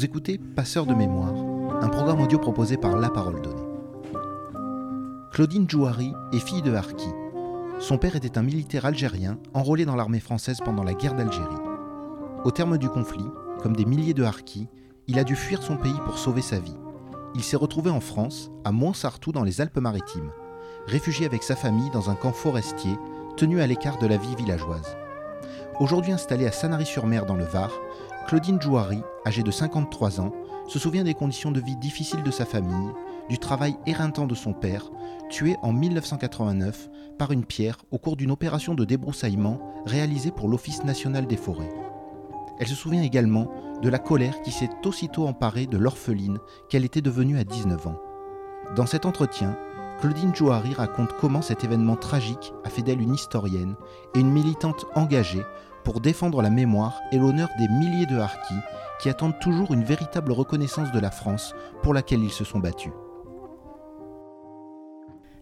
Vous écoutez Passeur de mémoire, un programme audio proposé par La Parole Donnée. Claudine Jouari est fille de Harki. Son père était un militaire algérien enrôlé dans l'armée française pendant la guerre d'Algérie. Au terme du conflit, comme des milliers de Harkis, il a dû fuir son pays pour sauver sa vie. Il s'est retrouvé en France, à Montsartou dans les Alpes-Maritimes, réfugié avec sa famille dans un camp forestier tenu à l'écart de la vie villageoise. Aujourd'hui installé à Sanary-sur-Mer dans le Var, Claudine Jouari, âgée de 53 ans, se souvient des conditions de vie difficiles de sa famille, du travail éreintant de son père, tué en 1989 par une pierre au cours d'une opération de débroussaillement réalisée pour l'Office national des forêts. Elle se souvient également de la colère qui s'est aussitôt emparée de l'orpheline qu'elle était devenue à 19 ans. Dans cet entretien, Claudine Jouari raconte comment cet événement tragique a fait d'elle une historienne et une militante engagée pour défendre la mémoire et l'honneur des milliers de Harkis qui attendent toujours une véritable reconnaissance de la France pour laquelle ils se sont battus.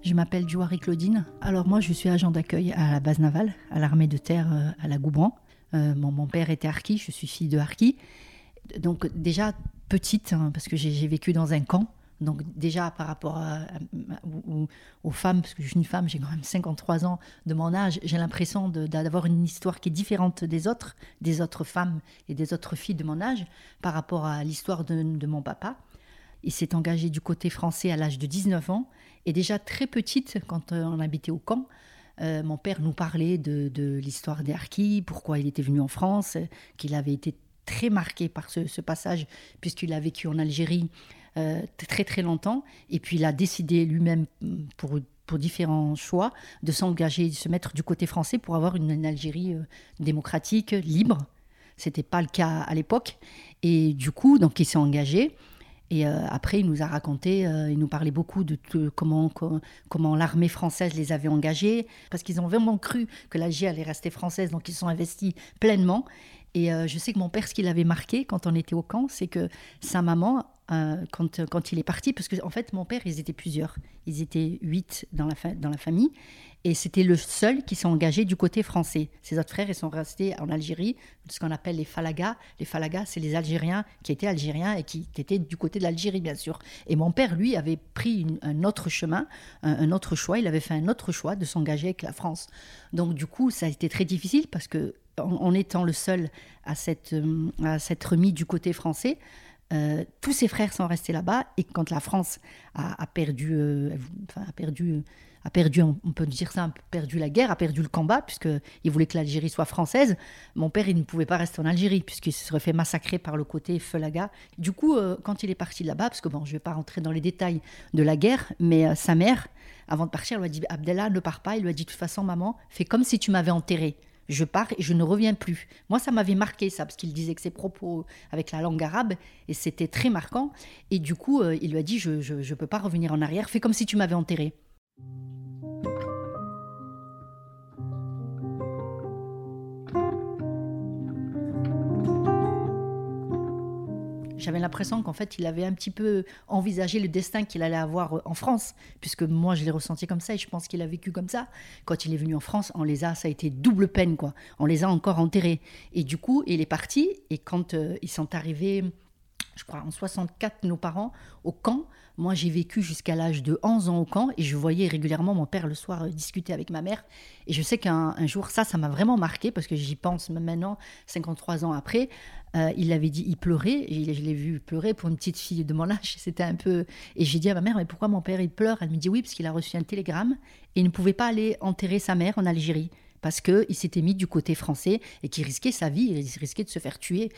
Je m'appelle Jouari Claudine. Alors moi, je suis agent d'accueil à la base navale, à l'armée de terre euh, à la Goubran. Euh, mon, père était harki, je suis fille de harki. Donc déjà petite, hein, parce que j'ai vécu dans un camp. Donc déjà par rapport aux, femmes, parce que je suis une femme, j'ai quand même 53 ans de mon âge, j'ai l'impression d'avoir une histoire qui est différente des autres, des autres femmes et des autres filles de mon âge par rapport à l'histoire de, mon papa. Il s'est engagé du côté français à l'âge de 19 ans et déjà très petite quand euh, on habitait au camp. Euh, mon père nous parlait de, l'histoire des Harkis, pourquoi il était venu en France, qu'il avait été très marqué par ce, passage, puisqu'il a vécu en Algérie euh, très très longtemps, et puis il a décidé lui-même, pour, pour différents choix, de s'engager, de se mettre du côté français pour avoir une, Algérie euh, démocratique, libre. C'était pas le cas à l'époque, et du coup, donc il s'est engagé. Et euh, après, il nous a raconté, il nous parlait beaucoup de, comment, comment l'armée française les avait engagés, parce qu'ils ont vraiment cru que l'Algérie allait rester française, donc ils sont investis pleinement. Et euh, je sais que mon père, ce qui l'avait marqué quand on était au camp, c'est que sa maman, quand, quand il est parti, parce qu'en en fait, mon père, ils étaient plusieurs, ils étaient huit dans la, dans la famille, et c'était le seul qui s'est engagé du côté français. Ses autres frères, ils sont restés en Algérie, ce qu'on appelle les Falagas. Les Falagas, c'est les Algériens qui étaient Algériens et qui étaient du côté de l'Algérie, bien sûr. Et mon père, lui, avait pris un autre chemin, un, autre choix. Il avait fait un autre choix de s'engager avec la France. Donc, du coup, ça a été très difficile parce que, en, étant le seul à s'être remis du côté français, euh, tous ses frères sont restés là-bas et quand la France a, perdu, euh, a perdu a perdu, on peut dire ça, perdu la guerre, a perdu le combat, puisqu'il voulait que l'Algérie soit française. Mon père, il ne pouvait pas rester en Algérie, puisqu'il se serait fait massacrer par le côté Felaga. Du coup, euh, quand il est parti là-bas, parce que bon, je ne vais pas rentrer dans les détails de la guerre, mais euh, sa mère, avant de partir, elle lui a dit Abdallah, ne pars pas. Il lui a dit de toute façon, maman, fais comme si tu m'avais enterré je pars et je ne reviens plus. Moi, ça m'avait marqué ça, parce qu'il disait que ses propos avec la langue arabe, et c'était très marquant. Et du coup, euh, il lui a dit, je ne peux pas revenir en arrière, fais comme si tu m'avais enterré. J'avais l'impression qu'en fait, il avait un petit peu envisagé le destin qu'il allait avoir euh, en France, puisque moi, je l'ai ressenti comme ça et je pense qu'il a vécu comme ça. Quand il est venu en France, on les a, ça a été double peine, quoi. On les a encore enterrés. Et du coup, il est parti. Et quand euh, ils sont arrivés, je crois, en 64, nos parents, au camp, moi, j'ai vécu jusqu'à l'âge de 11 ans au camp et je voyais régulièrement mon père le soir euh, discuter avec ma mère. Et je sais qu'un jour, ça, ça m'a vraiment marqué parce que j'y pense maintenant, 53 ans après. Euh, il avait dit, il pleurait, et je l'ai vu pleurer pour une petite fille de mon âge. C'était un peu. Et j'ai dit à ma mère, mais pourquoi mon père il pleure? Elle me dit oui, parce qu'il a reçu un télégramme et il ne pouvait pas aller enterrer sa mère en Algérie parce qu'il s'était mis du côté français et qu'il risquait sa vie, il risquait de se faire tuer.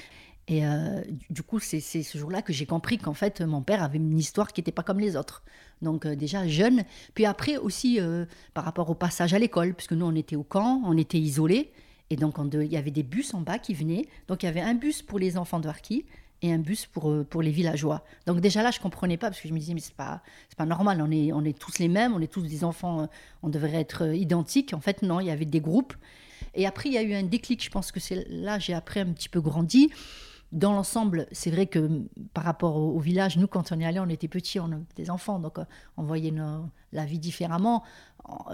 Et euh, du coup, c'est ce jour-là que j'ai compris qu'en fait, mon père avait une histoire qui n'était pas comme les autres. Donc euh, déjà jeune. Puis après aussi, euh, par rapport au passage à l'école, puisque nous, on était au camp, on était isolés. Et donc, il y avait des bus en bas qui venaient. Donc, il y avait un bus pour les enfants de Harki et un bus pour, pour les villageois. Donc déjà là, je comprenais pas, parce que je me disais, mais c'est pas, pas normal, on est, on est tous les mêmes, on est tous des enfants, on devrait être identiques. En fait, non, il y avait des groupes. Et après, il y a eu un déclic, je pense que c'est là j'ai après un petit peu grandi dans l'ensemble, c'est vrai que par rapport au, village, nous, quand on est allé, on était petits, on était des enfants, donc euh, on voyait la vie différemment.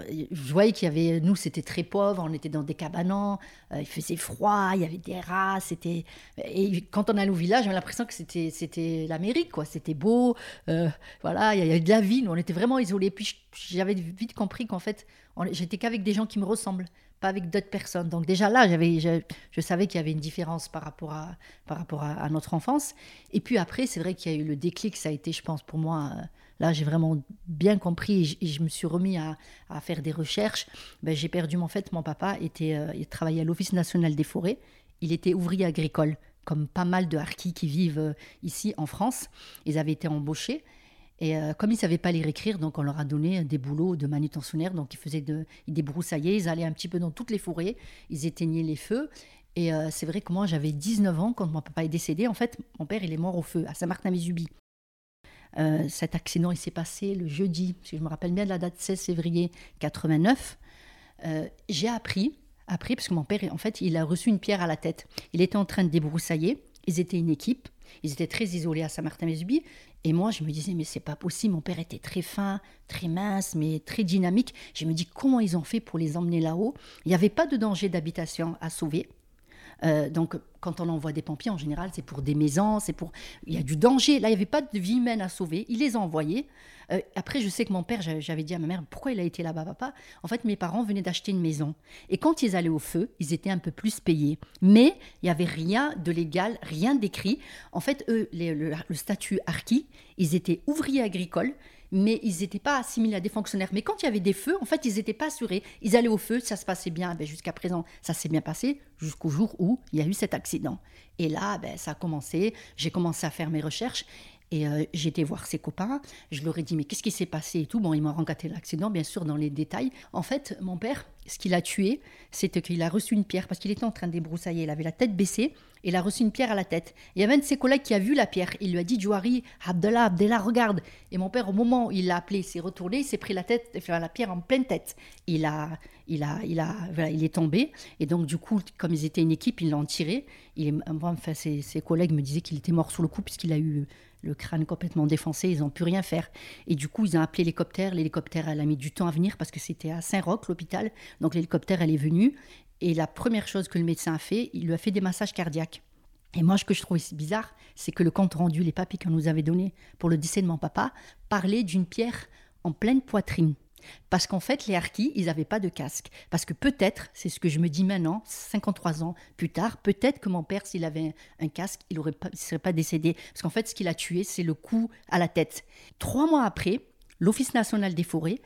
Je voyais qu'il y avait, nous, c'était très pauvre, on était dans des cabanons, euh, il faisait froid, il y avait des rats, c'était. Et quand on allait au village, j'avais l'impression que c'était, c'était l'Amérique, quoi. C'était beau, euh, voilà, il y avait de la vie, nous, on était vraiment isolés. Puis j'avais vite compris qu'en fait, j'étais qu'avec des gens qui me ressemblent pas avec d'autres personnes. Donc déjà là, j'avais, je, savais qu'il y avait une différence par rapport à, par rapport à, notre enfance. Et puis après, c'est vrai qu'il y a eu le déclic, ça a été, je pense, pour moi, euh, là, j'ai vraiment bien compris et je, me suis remis à, faire des recherches. Ben, j'ai perdu, en fait, mon papa était, euh, il travaillait à l'Office national des forêts. Il était ouvrier agricole, comme pas mal de harkis qui vivent euh, ici en France. Ils avaient été embauchés. Et euh, comme ils ne savaient pas lire écrire, donc on leur a donné des boulots de manutentionnaires. Donc ils faisaient de, ils ils allaient un petit peu dans toutes les forêts, ils éteignaient les feux. Et euh, c'est vrai que moi j'avais 19 ans quand mon papa est décédé. En fait, mon père il est mort au feu à Saint-Martin-Vésubie. Euh, cet accident il s'est passé le jeudi, que je me rappelle bien de la date 16 février 89. J'ai appris, appris parce que mon père en fait il a reçu une pierre à la tête. Il était en train de débroussailler. Ils étaient une équipe. Ils étaient très isolés à Saint-Martin-Vésubie. Et moi, je me disais, mais c'est pas possible. Mon père était très fin, très mince, mais très dynamique. Je me dis, comment ils ont fait pour les emmener là-haut? Il n'y avait pas de danger d'habitation à sauver. Euh, donc, quand on envoie des pompiers, en général, c'est pour des maisons, c'est pour. Il y a du danger. Là, il n'y avait pas de vie humaine à sauver. Il les a envoyés. Euh, après, je sais que mon père, j'avais dit à ma mère, pourquoi il a été là-bas, papa? En fait, mes parents venaient d'acheter une maison. Et quand ils allaient au feu, ils étaient un peu plus payés. Mais il n'y avait rien de légal, rien d'écrit. En fait, eux, le, statut archi, ils étaient ouvriers agricoles mais ils n'étaient pas assimilés à des fonctionnaires. Mais quand il y avait des feux, en fait, ils n'étaient pas assurés. Ils allaient au feu, ça se passait bien. Ben, jusqu'à présent, ça s'est bien passé, jusqu'au jour où il y a eu cet accident. Et là, ben, ça a commencé. J'ai commencé à faire mes recherches. Et euh, j'ai été voir ses copains, je leur ai dit mais qu'est-ce qui s'est passé et tout? Bon, ils m'ont rencontré l'accident, bien sûr, dans les détails. En fait, mon père, ce qu'il a tué, c'était qu'il a reçu une pierre parce qu'il était en train de débroussailler. Il avait la tête baissée et il a reçu une pierre à la tête. il y avait un de ses collègues qui a vu la pierre. Il lui a dit Jouari, Abdallah, Abdallah, regarde. Et mon père, au moment où il l'a appelé, s'est retourné, il s'est pris la tête, enfin, la pierre en pleine tête. Il a, il a, il a, voilà, il est tombé. Et donc du coup, comme ils étaient une équipe, ils l'ont tiré. Il enfin, ses, ses collègues me disaient qu'il était mort sur le coup puisqu'il a eu le crâne complètement défoncé, ils n'ont pu rien faire. Et du coup, ils ont appelé l'hélicoptère. L'hélicoptère, elle a mis du temps à venir parce que c'était à Saint-Roch, l'hôpital. Donc l'hélicoptère, elle est venue. Et la première chose que le médecin a fait, il lui a fait des massages cardiaques. Et moi, ce que je trouve bizarre, c'est que le compte rendu, les papiers qu'on nous avait donnés pour le décès de mon papa, parlait d'une pierre en pleine poitrine. Parce qu'en fait, les harkis, ils n'avaient pas de casque. Parce que peut-être, c'est ce que je me dis maintenant, 53 ans plus tard, peut-être que mon père, s'il avait un, casque, il ne serait pas décédé. Parce qu'en fait, ce qu'il a tué, c'est le coup à la tête. Trois mois après, l'Office national des forêts,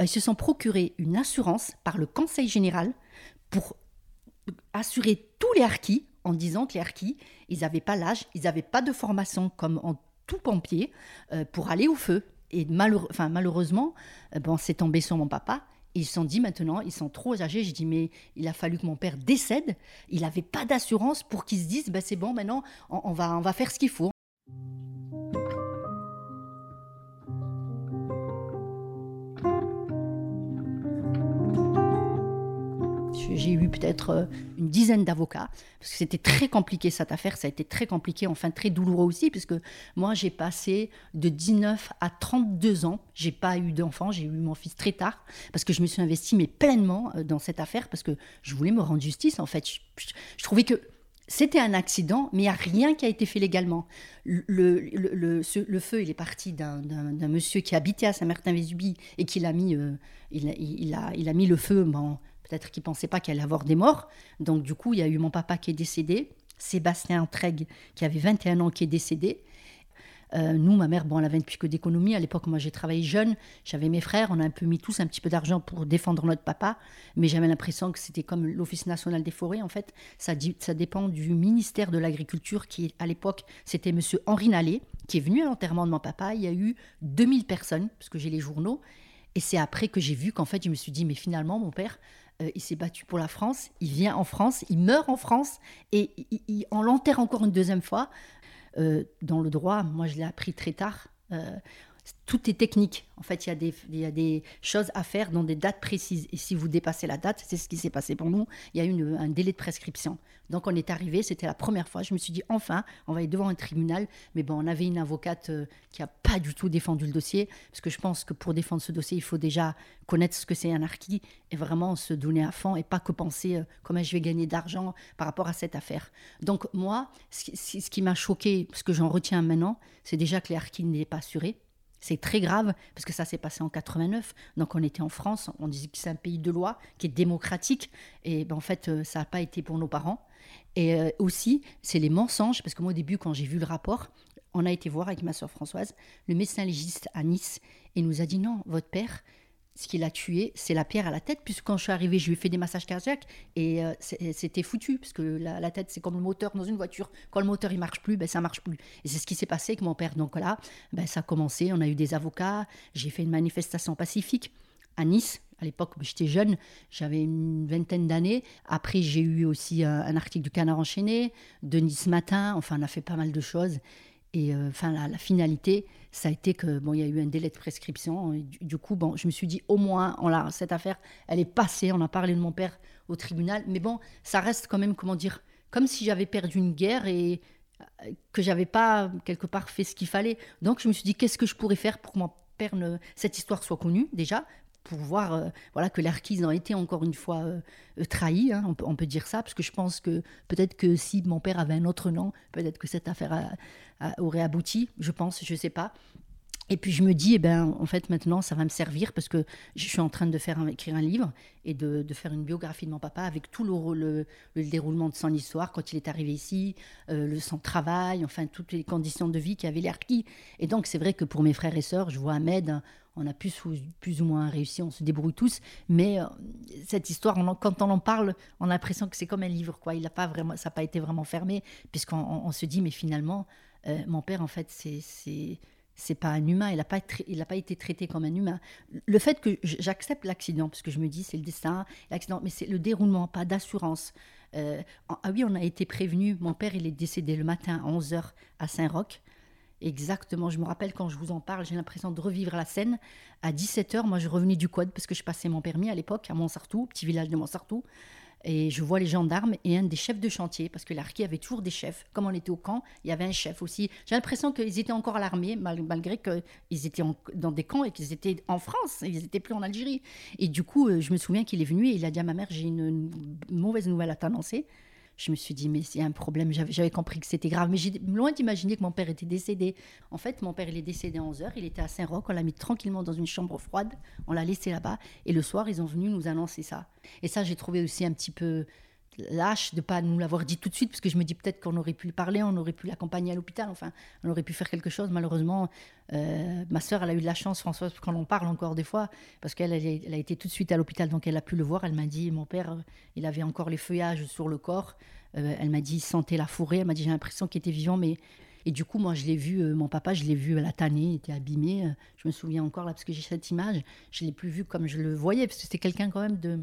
euh, ils se sont procurés une assurance par le Conseil général pour assurer tous les harkis en disant que les harkis, ils n'avaient pas l'âge, ils n'avaient pas de formation comme en tout pompier euh, pour aller au feu et malheureusement, euh, bon, c'est tombé sur mon papa. Ils se sont dit maintenant, ils sont trop âgés. J'ai dit, mais il a fallu que mon père décède. Il n'avait pas d'assurance pour qu'ils se disent, ben, c'est bon, maintenant, on, va, on va faire ce qu'il faut. J'ai eu peut-être euh, une dizaine d'avocats, parce que c'était très compliqué cette affaire, ça a été très compliqué, enfin très douloureux aussi, puisque moi j'ai passé de 19 à 32 ans, j'ai pas eu d'enfant, j'ai eu mon fils très tard, parce que je me suis investie mais pleinement euh, dans cette affaire, parce que je voulais me rendre justice en fait. Je, trouvais que c'était un accident, mais il n'y a rien qui a été fait légalement. Le, feu, il est parti d'un monsieur qui habitait à Saint-Martin-Vésubie et qui l'a mis, euh, il, a, mis le feu bon, Peut-être qu'il ne pensait pas qu'il allait avoir des morts. Donc, du coup, il y a eu mon papa qui est décédé, Sébastien Trègue, qui avait 21 ans, qui est décédé. Euh, nous, ma mère, bon, elle avait une que d'économie. À l'époque, moi, j'ai travaillé jeune. J'avais mes frères. On a un peu mis tous un petit peu d'argent pour défendre notre papa. Mais j'avais l'impression que c'était comme l'Office national des forêts. En fait, ça, ça dépend du ministère de l'Agriculture, qui, à l'époque, c'était monsieur Henri Nallet, qui est venu à l'enterrement de mon papa. Il y a eu 2000 personnes, parce que j'ai les journaux. Et c'est après que j'ai vu qu'en fait, je me suis dit, mais finalement, mon père, euh, il s'est battu pour la France, il vient en France, il meurt en France et on l'enterre encore une deuxième fois. Euh, dans le droit, moi je l'ai appris très tard. Tout est technique. En fait, il y, a des, choses à faire dans des dates précises. Et si vous dépassez la date, c'est ce qui s'est passé pour nous, il y a eu un délai de prescription. Donc on est arrivé, c'était la première fois. Je me suis dit, enfin, on va aller devant un tribunal. Mais bon, on avait une avocate euh, qui n'a pas du tout défendu le dossier. Parce que je pense que pour défendre ce dossier, il faut déjà connaître ce que c'est un archi et vraiment se donner à fond et pas que penser euh, comment je vais gagner d'argent par rapport à cette affaire. Donc moi, ce, qui m'a choqué, ce que j'en retiens maintenant, c'est déjà que les n'étaient pas assurés. C'est très grave parce que ça s'est passé en 89. Donc on était en France, on disait que c'est un pays de loi qui est démocratique. Et ben, en fait, euh, ça n'a pas été pour nos parents. Et euh, aussi, c'est les mensonges parce que moi au début, quand j'ai vu le rapport, on a été voir avec ma soeur Françoise le médecin légiste à Nice et nous a dit non, votre père, ce qui l'a tué, c'est la pierre à la tête, puisque quand je suis arrivée, je lui ai fait des massages cardiaques et euh, c'était foutu, parce que la, tête, c'est comme le moteur dans une voiture. Quand le moteur il marche plus, ben ça marche plus. Et c'est ce qui s'est passé avec mon père. Donc là, ben, ça a commencé. On a eu des avocats. J'ai fait une manifestation pacifique à Nice. À l'époque, j'étais jeune, j'avais une vingtaine d'années. Après, j'ai eu aussi un, un, article du Canard enchaîné, de Nice Matin. Enfin, on a fait pas mal de choses. Et euh, la, finalité, ça a été que bon, il y a eu un délai de prescription. du, coup, bon, je me suis dit au moins, on cette affaire, elle est passée. On a parlé de mon père au tribunal, mais bon, ça reste quand même, comment dire, comme si j'avais perdu une guerre et euh, que j'avais pas quelque part fait ce qu'il fallait. Donc, je me suis dit, qu'est-ce que je pourrais faire pour que mon père ne, cette histoire soit connue déjà, pour voir euh, voilà, que l'Arquise a été encore une fois euh, euh, trahi, hein, on, peut, dire ça, parce que je pense que peut-être que si mon père avait un autre nom, peut-être que cette affaire aurait abouti, je pense, je ne sais pas. Et puis je me dis, eh ben, en fait, maintenant, ça va me servir parce que je suis en train de faire écrire un livre et de, faire une biographie de mon papa avec tout le, le, déroulement de son histoire quand il est arrivé ici, le, son travail, enfin, toutes les conditions de vie qui avaient l'air qui. Et donc, c'est vrai que pour mes frères et sœurs, je vois Ahmed, on a plus, plus ou moins réussi, on se débrouille tous, mais euh, cette histoire, quand on en parle, on a l'impression que c'est comme un livre, quoi. Il a pas vraiment, ça n'a pas été vraiment fermé, puisqu'on se dit, mais finalement, euh, mon père, en fait, c'est c'est pas un humain, il n'a pas, pas été traité comme un humain. Le fait que j'accepte l'accident, parce que je me dis c'est le destin, l'accident, mais c'est le déroulement, pas d'assurance. Euh, ah oui, on a été prévenu, mon père il est décédé le matin à 11h à Saint-Roch. Exactement, je me rappelle quand je vous en parle, j'ai l'impression de revivre la scène. À 17h, moi je revenais du quad parce que je passais mon permis à l'époque à Montsartou, petit village de Montsartou. Et je vois les gendarmes et un des chefs de chantier, parce que l'Arki avait toujours des chefs. Comme on était au camp, il y avait un chef aussi. J'ai l'impression qu'ils étaient encore à l'armée, malgré qu'ils étaient dans des camps et qu'ils étaient en France, ils n'étaient plus en Algérie. Et du coup, euh, je me souviens qu'il est venu et il a dit à ma mère, j'ai une mauvaise nouvelle à t'annoncer je me suis dit, mais c'est un problème. J'avais compris que c'était grave. Mais j'ai loin d'imaginer que mon père était décédé. En fait, mon père, il est décédé à 11h. Il était à Saint-Roch. On l'a mis tranquillement dans une chambre froide. On l'a laissé là-bas. Et le soir, ils ont venu nous annoncer ça. Et ça, j'ai trouvé aussi un petit peu lâche de pas nous l'avoir dit tout de suite, parce que je me dis peut-être qu'on aurait pu le parler, on aurait pu l'accompagner à l'hôpital, enfin, on aurait pu faire quelque chose. Malheureusement, euh, ma sœur, elle a eu de la chance, Françoise, quand on parle encore des fois, parce qu'elle elle a été tout de suite à l'hôpital, donc elle a pu le voir. Elle m'a dit, mon père, euh, il avait encore les feuillages sur le corps. Euh, elle m'a dit, sentait la forêt. Elle m'a dit, j'ai l'impression qu'il était vivant, mais et du coup, moi, je l'ai vu, mon papa, je l'ai vu à la tannée, il était abîmé. je me souviens encore là, parce que j'ai cette image, je l'ai plus vu comme je le voyais, parce que c'était quelqu'un quand même de,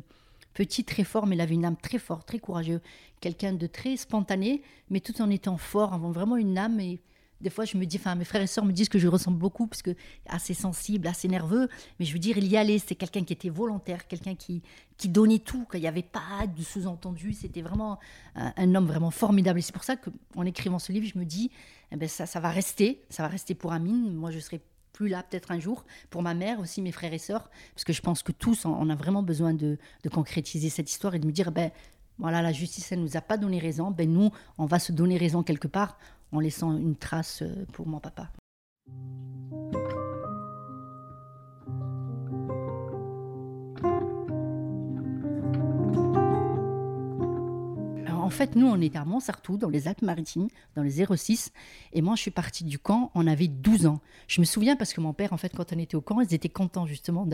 petit, très fort, mais il avait une âme très forte, très courageux. Quelqu'un de très spontané, mais tout en étant fort, avant vraiment une âme. Et des fois, je me dis, enfin, mes frères et sœurs me disent que je ressemble beaucoup, parce que assez sensible, assez nerveux. Mais je veux dire, il y allait. C'est quelqu'un qui était volontaire, quelqu'un qui, qui donnait tout, qu'il n'y avait pas de sous-entendu. C'était vraiment un, homme vraiment formidable. Et c'est pour ça qu'en écrivant ce livre, je me dis, eh ben, ça, ça va rester, ça va rester pour Amine. Moi, je serai plus là peut-être un jour, pour ma mère aussi, mes frères et sœurs, parce que je pense que tous, on a vraiment besoin de, concrétiser cette histoire et de me dire, ben voilà, la justice, elle nous a pas donné raison, ben nous, on va se donner raison quelque part en laissant une trace euh, pour mon papa. En fait, nous, on était à Montsartou, dans les Alpes-Maritimes, dans les 06. Et moi, je suis partie du camp, on avait 12 ans. Je me souviens parce que mon père, en fait, quand on était au camp, ils étaient contents justement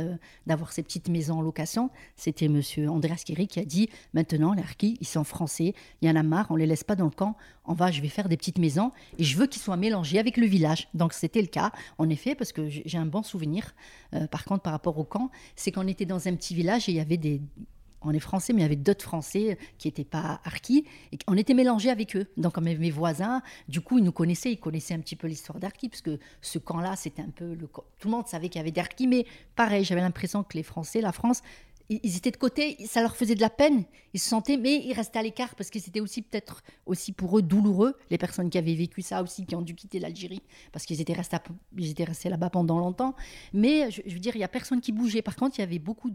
d'avoir ces petites maisons en location. C'était monsieur Andreas Kiri qui a dit maintenant, les harkis, ils sont français, il y en a marre, on les laisse pas dans le camp. On va, je vais faire des petites maisons et je veux qu'ils soient mélangés avec le village. Donc, c'était le cas, en effet, parce que j'ai un bon souvenir. Euh, par contre, par rapport au camp, c'est qu'on était dans un petit village et il y avait des on est français, mais il y avait d'autres Français qui n'étaient pas Arki. Et on était mélangés avec eux. Donc, mes voisins, du coup, ils nous connaissaient, ils connaissaient un petit peu l'histoire d'Arki, parce que ce camp-là, c'était un peu le. Tout le monde savait qu'il y avait d'Arki, mais pareil, j'avais l'impression que les Français, la France, ils étaient de côté, ça leur faisait de la peine, ils se sentaient, mais ils restaient à l'écart parce que c'était aussi peut-être aussi pour eux douloureux, les personnes qui avaient vécu ça aussi, qui ont dû quitter l'Algérie parce qu'ils étaient restés, là-bas pendant longtemps. Mais je, veux dire, il y a personne qui bougeait. Par contre, il y avait beaucoup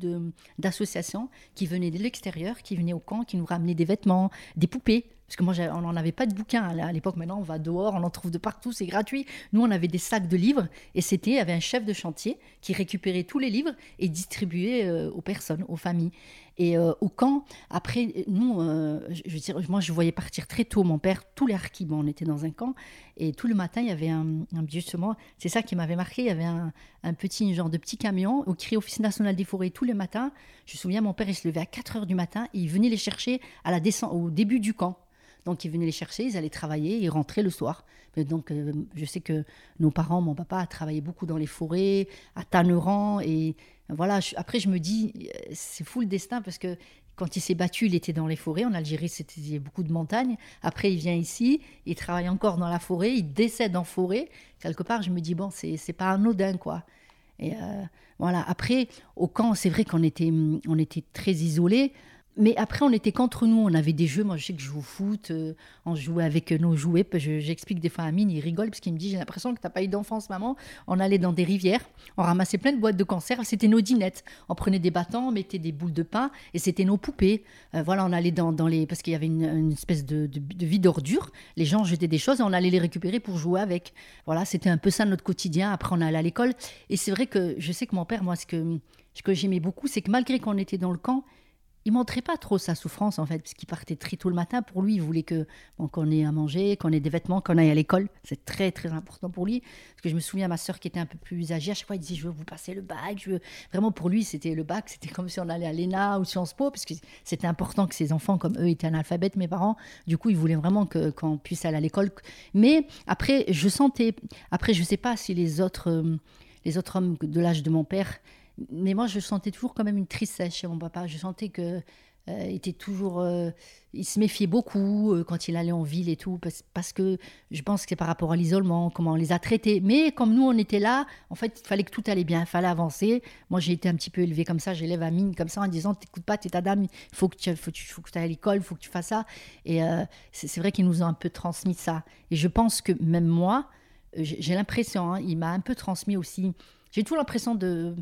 d'associations qui venaient de l'extérieur, qui venaient au camp, qui nous ramenaient des vêtements, des poupées. Parce que moi, on n'en avait pas de bouquins à l'époque. Maintenant, on va dehors, on en trouve de partout, c'est gratuit. Nous, on avait des sacs de livres et c'était, il y avait un chef de chantier qui récupérait tous les livres et distribuait euh, aux personnes, aux familles. Et euh, au camp, après, nous, euh, je, veux dire, moi, je voyais partir très tôt mon père, tous les harkis, on était dans un camp, et tout le matin, il y avait un, justement, c'est ça qui m'avait marqué, il y avait un, petit, genre de petit camion au cri Office national des forêts tous les matins. Je me souviens, mon père, il se levait à 4 heures du matin, et il venait les chercher à la descente, au début du camp. Donc ils venaient les chercher, ils allaient travailler, ils rentraient le soir. donc euh, je sais que nos parents, mon papa a travaillé beaucoup dans les forêts, à Tanneran. Et voilà, après je me dis, euh, c'est fou le destin parce que quand il s'est battu, il était dans les forêts. En Algérie, c'était beaucoup de montagnes. Après, il vient ici, il travaille encore dans la forêt, il décède en forêt. Quelque part, je me dis, bon, c'est pas anodin, quoi. Et euh, voilà. Après, au camp, c'est vrai qu'on était, on était très isolés. Mais après, on était qu'entre nous, on avait des jeux. Moi, je sais que je joue au foot, euh, on jouait avec nos jouets. J'explique des fois à Amine, il rigole parce qu'il me dit J'ai l'impression que tu n'as pas eu d'enfance, maman. On allait dans des rivières, on ramassait plein de boîtes de conserve, c'était nos dinettes. On prenait des bâtons, on mettait des boules de pain et c'était nos poupées. Euh, voilà, on allait dans, dans, les. Parce qu'il y avait une, espèce de, vie d'ordure. Les gens jetaient des choses et on allait les récupérer pour jouer avec. Voilà, c'était un peu ça notre quotidien. Après, on allait à l'école. Et c'est vrai que je sais que mon père, moi, ce que j'aimais beaucoup, c'est que malgré qu'on était dans le camp, il montrait pas trop sa souffrance en fait, parce qu'il partait très tôt le matin. Pour lui, il voulait que qu'on ait à manger, qu'on ait des vêtements, qu'on aille à l'école. C'est très très important pour lui. Parce que je me souviens, ma soeur qui était un peu plus âgée, à chaque fois, il disait je veux vous passer le bac. Je veux... Vraiment pour lui, c'était le bac, c'était comme si on allait à l'ENA ou Sciences Po, parce que c'était important que ses enfants, comme eux, étaient analphabètes, mes parents. Du coup, ils voulaient vraiment que qu'on puisse aller à l'école. Mais après, je sentais, après, je sais pas si les autres euh, les autres hommes de l'âge de mon père mais moi, je sentais toujours quand même une tristesse chez mon papa. Je sentais que euh, était toujours, euh, il se méfiait beaucoup euh, quand il allait en ville et tout, parce, que je pense que c'est par rapport à l'isolement, comment on les a traités. Mais comme nous, on était là, en fait, il fallait que tout allait bien, il fallait avancer. Moi, j'ai été un petit peu élevée comme ça, j'élève à mine comme ça en disant, t'écoutes pas, t'es ta dame, il faut que tu faut, faut que ailles à l'école, il faut que tu fasses ça. Et c'est vrai qu'ils nous ont un peu transmis ça. Et je pense que même moi, j'ai l'impression, hein, il m'a un peu transmis aussi. J'ai toujours l'impression de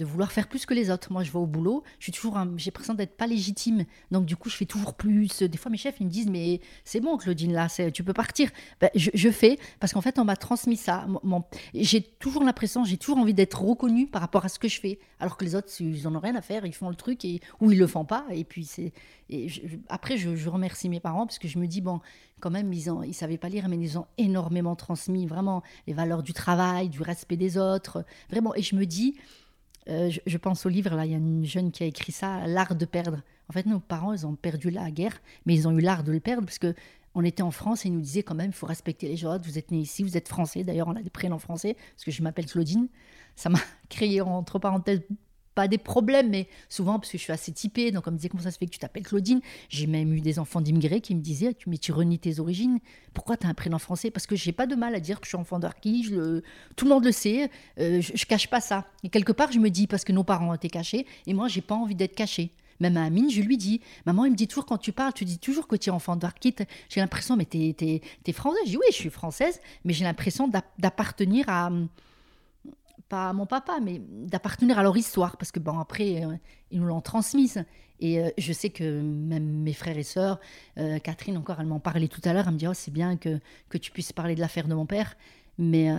de vouloir faire plus que les autres. Moi, je vais au boulot, je suis toujours, j'ai l'impression d'être pas légitime. Donc, du coup, je fais toujours plus. Des fois, mes chefs, ils me disent, mais c'est bon, Claudine, là, tu peux partir. Ben, je, fais parce qu'en fait, on m'a transmis ça. j'ai toujours l'impression, j'ai toujours envie d'être reconnue par rapport à ce que je fais. Alors que les autres, ils en ont rien à faire, ils font le truc et, ou ils le font pas. Et puis, après, je, remercie mes parents parce que je me dis, bon, quand même, ils ne savaient pas lire, mais ils ont énormément transmis vraiment les valeurs du travail, du respect des autres. Vraiment. Et je me dis, euh, je, pense au livre, là, il y a une jeune qui a écrit ça, L'art de perdre. En fait, nos parents, ils ont perdu la guerre, mais ils ont eu l'art de le perdre, parce que on était en France et ils nous disaient quand même, il faut respecter les gens, vous êtes né ici, vous êtes français. D'ailleurs, on a des prénoms français, parce que je m'appelle Claudine. Ça m'a créé, entre parenthèses, pas des problèmes, mais souvent, parce que je suis assez typée, donc on me disait comment ça se fait que tu t'appelles Claudine? J'ai même eu des enfants d'immigrés qui me disaient, mais tu renies tes origines, pourquoi tu as un prénom français? Parce que j'ai pas de mal à dire que je suis enfant d'Arki, le... tout le monde le sait, euh, je, cache pas ça. Et quelque part, je me dis, parce que nos parents ont été cachés, et moi, j'ai pas envie d'être cachée. Même à Amine, je lui dis, maman, il me dit toujours quand tu parles, tu dis toujours que tu es enfant d'Arki. J'ai l'impression, mais tu es, es, française. Je dis, oui, je suis française, mais j'ai l'impression d'appartenir à pas à mon papa, mais d'appartenir à leur histoire, parce que bon, après, euh, ils nous l'ont transmise. Et euh, je sais que même mes frères et sœurs, euh, Catherine encore, elle m'en parlait tout à l'heure, elle me dit, oh, c'est bien que, que tu puisses parler de l'affaire de mon père, mais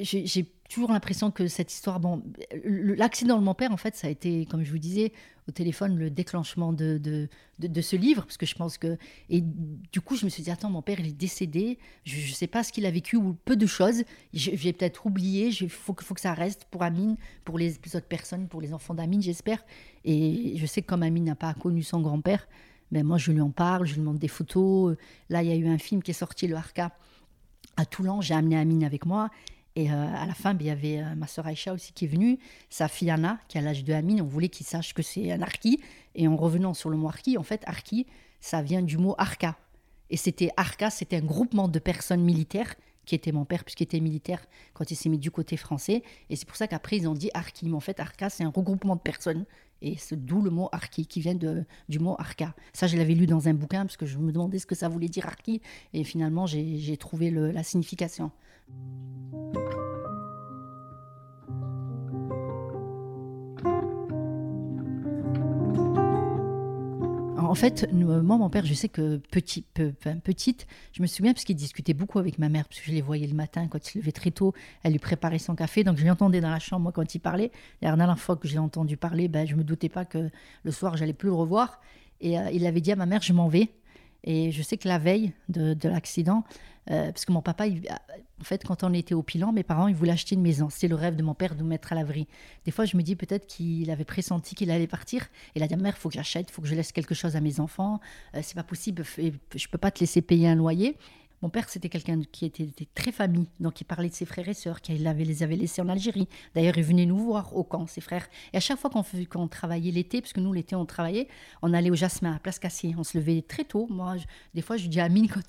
j'ai toujours l'impression que cette histoire, bon, l'accident de mon père, en fait, ça a été, comme je vous disais, au téléphone, le déclenchement de, ce livre, parce que je pense que... Et du coup, je me suis dit, attends, mon père, il est décédé, je ne sais pas ce qu'il a vécu, ou peu de choses, j'ai peut-être oublié, il faut, faut que ça reste pour Amine, pour les, autres personnes, pour les enfants d'Amine, j'espère. Et je sais que comme Amine n'a pas connu son grand-père, ben moi, je lui en parle, je lui demande des photos. Là, il y a eu un film qui est sorti, le Harka, à Toulon, j'ai amené Amine avec moi. Et à la fin, ben, il y avait ma sœur Aïcha aussi qui est venue, sa fille Anna, qui a l'âge de Amine. On voulait qu'il sache que c'est un Arki. Et en revenant sur le mot Arki, en fait, Arki, ça vient du mot Arka. Et c'était Arka, c'était un groupement de personnes militaires qui était mon père, puisqu'il était militaire quand il s'est mis du côté français. Et c'est pour ça qu'après, ils ont dit Arki. Mais en fait, Arka, c'est un regroupement de personnes. Et c'est d'où le mot Arki, qui vient du mot Arka. Ça, je l'avais lu dans un bouquin, parce que je me demandais ce que ça voulait dire Arki. Et finalement, j'ai trouvé la signification. En fait, moi, mon père, je sais que petit, petite, je me souviens parce qu'il discutait beaucoup avec ma mère, parce que je les voyais le matin quand il se levait très tôt, elle lui préparait son café, donc je l'entendais dans la chambre, moi, quand il parlait. La dernière fois que j'ai entendu parler, ben, je me doutais pas que le soir, j'allais plus le revoir. Et euh, il avait dit à ma mère, je m'en vais. Et je sais que la veille de, l'accident, euh, parce que mon papa, en fait, quand on était au Pilan, mes parents, ils voulaient acheter une maison. C'est le rêve de mon père de me mettre à l'abri. Des fois, je me dis peut-être qu'il avait pressenti qu'il allait partir. Et il a dit, mère, faut que j'achète, faut que je laisse quelque chose à mes enfants. Euh, c'est pas possible, je peux pas te laisser payer un loyer. Mon père, c'était quelqu'un qui était, très famille, donc il parlait de ses frères et sœurs, qu'il avait, les avait laissés en Algérie. D'ailleurs, il venait nous voir au camp, ses frères. Et à chaque fois qu'on travaillait l'été, parce que nous, l'été, on travaillait, on allait au Jasmin, à Place Cassier. On se levait très tôt. Moi, des fois, je dis à Amine quand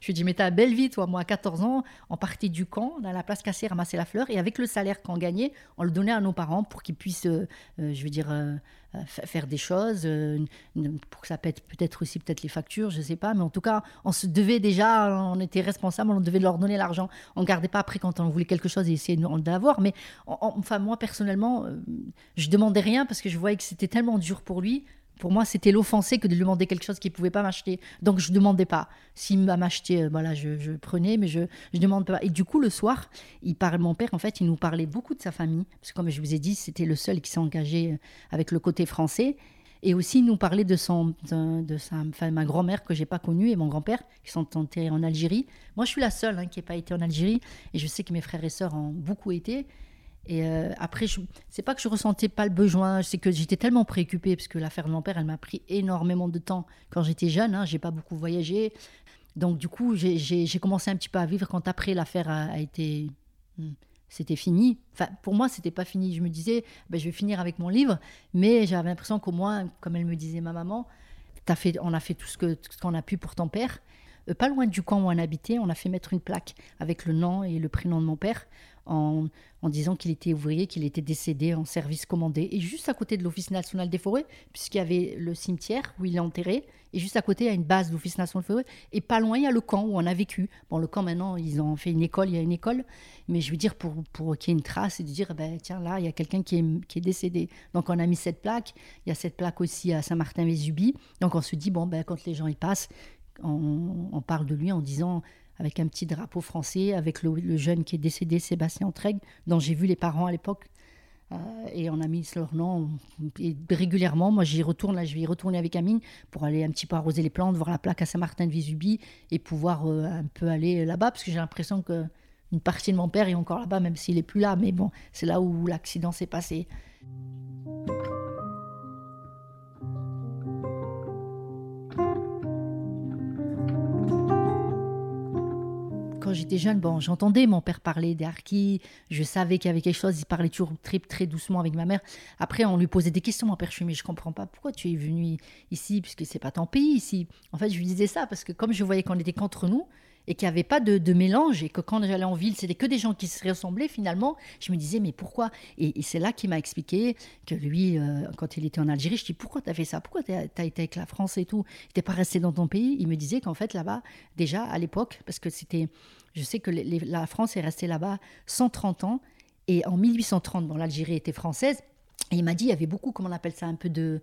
je lui dis, mais t'as belle vie, toi. Moi, à 14 ans, on partait du camp, à la Place Cassier ramasser la fleur, et avec le salaire qu'on gagnait, on le donnait à nos parents pour qu'ils puissent, euh, euh, je veux dire, euh, faire des choses, euh, pour que ça pète peut-être aussi peut-être les factures, je ne sais pas, mais en tout cas, on se devait déjà, on était responsable, on devait leur donner l'argent. On ne gardait pas après quand on voulait quelque chose et essayer d'avoir, mais enfin moi personnellement, euh, je demandais rien parce que je voyais que c'était tellement dur pour lui pour moi, c'était l'offenser que de lui demander quelque chose qu'il ne pouvait pas m'acheter. Donc, je ne demandais pas. S'il m'a m'acheter, euh, voilà, je, prenais, mais je ne demande pas. Et du coup, le soir, il parlait, mon père, en fait, il nous parlait beaucoup de sa famille. Parce que, comme je vous ai dit, c'était le seul qui s'est engagé euh, avec le côté français. Et aussi, il nous parlait de, son, de, sa, enfin, ma grand-mère que j'ai pas connue et mon grand-père qui sont enterrés en Algérie. Moi, je suis la seule hein, qui n'ait pas été en Algérie. Et je sais que mes frères et sœurs ont beaucoup été. Et euh, après, c'est pas que je ressentais pas le besoin, c'est que j'étais tellement préoccupée parce que l'affaire de mon père, elle m'a pris énormément de temps quand j'étais jeune. Hein, j'ai pas beaucoup voyagé, donc du coup, j'ai commencé un petit peu à vivre quand après l'affaire a, été, hmm, c'était fini. Enfin, pour moi, c'était pas fini. Je me disais, ben, je vais finir avec mon livre, mais j'avais l'impression qu'au moins, comme elle me disait ma maman, as fait, on a fait tout ce qu'on a pu pour ton père. Euh, pas loin du camp où on habitait, on a fait mettre une plaque avec le nom et le prénom de mon père en, disant qu'il était ouvrier, qu'il était décédé en service commandé. Et juste à côté de l'Office national des forêts, puisqu'il y avait le cimetière où il est enterré, et juste à côté, il y a une base de l'Office national des forêts, et pas loin, il y a le camp où on a vécu. Bon, le camp, maintenant, ils ont fait une école, il y a une école, mais je veux dire, pour, pour qu'il y ait une trace et de dire, ben, tiens, là, il y a quelqu'un qui est, qui est décédé. Donc, on a mis cette plaque. Il y a cette plaque aussi à Saint-Martin-Vésubie. Donc, on se dit, bon, ben, quand les gens y passent, on, parle de lui en disant avec un petit drapeau français, avec le, jeune qui est décédé, Sébastien Entregue, dont j'ai vu les parents à l'époque. Euh, et on a mis leur nom. Et régulièrement, moi j'y retourne, là je vais y retourner avec Amine pour aller un petit peu arroser les plantes, voir la plaque à Saint-Martin de Vésubie et pouvoir euh, un peu aller là-bas, parce que j'ai l'impression que une partie de mon père est encore là-bas, même s'il n'est plus là. Mais bon, c'est là où l'accident s'est passé. J'étais jeune, bon, j'entendais mon père parler des harkis, je savais qu'il y avait quelque chose, il parlait toujours très, doucement avec ma mère. Après, on lui posait des questions, mon père, je suis, mais je comprends pas pourquoi tu es venu ici, puisque c'est pas ton pays ici? En fait, je lui disais ça, parce que comme je voyais qu'on était contre nous, et qu'il n'y avait pas de, mélange et que quand j'allais en ville, c'était que des gens qui se ressemblaient finalement. Je me disais, mais pourquoi? Et, c'est là qu'il m'a expliqué que lui, euh, quand il était en Algérie, je dis, pourquoi tu as fait ça? Pourquoi tu as, été avec la France et tout? Tu n'es pas resté dans ton pays? Il me disait qu'en fait, là-bas, déjà à l'époque, parce que c'était, je sais que la France est restée là-bas 130 ans, et en 1830, bon, l'Algérie était française, et il m'a dit, il y avait beaucoup, comment on appelle ça, un peu de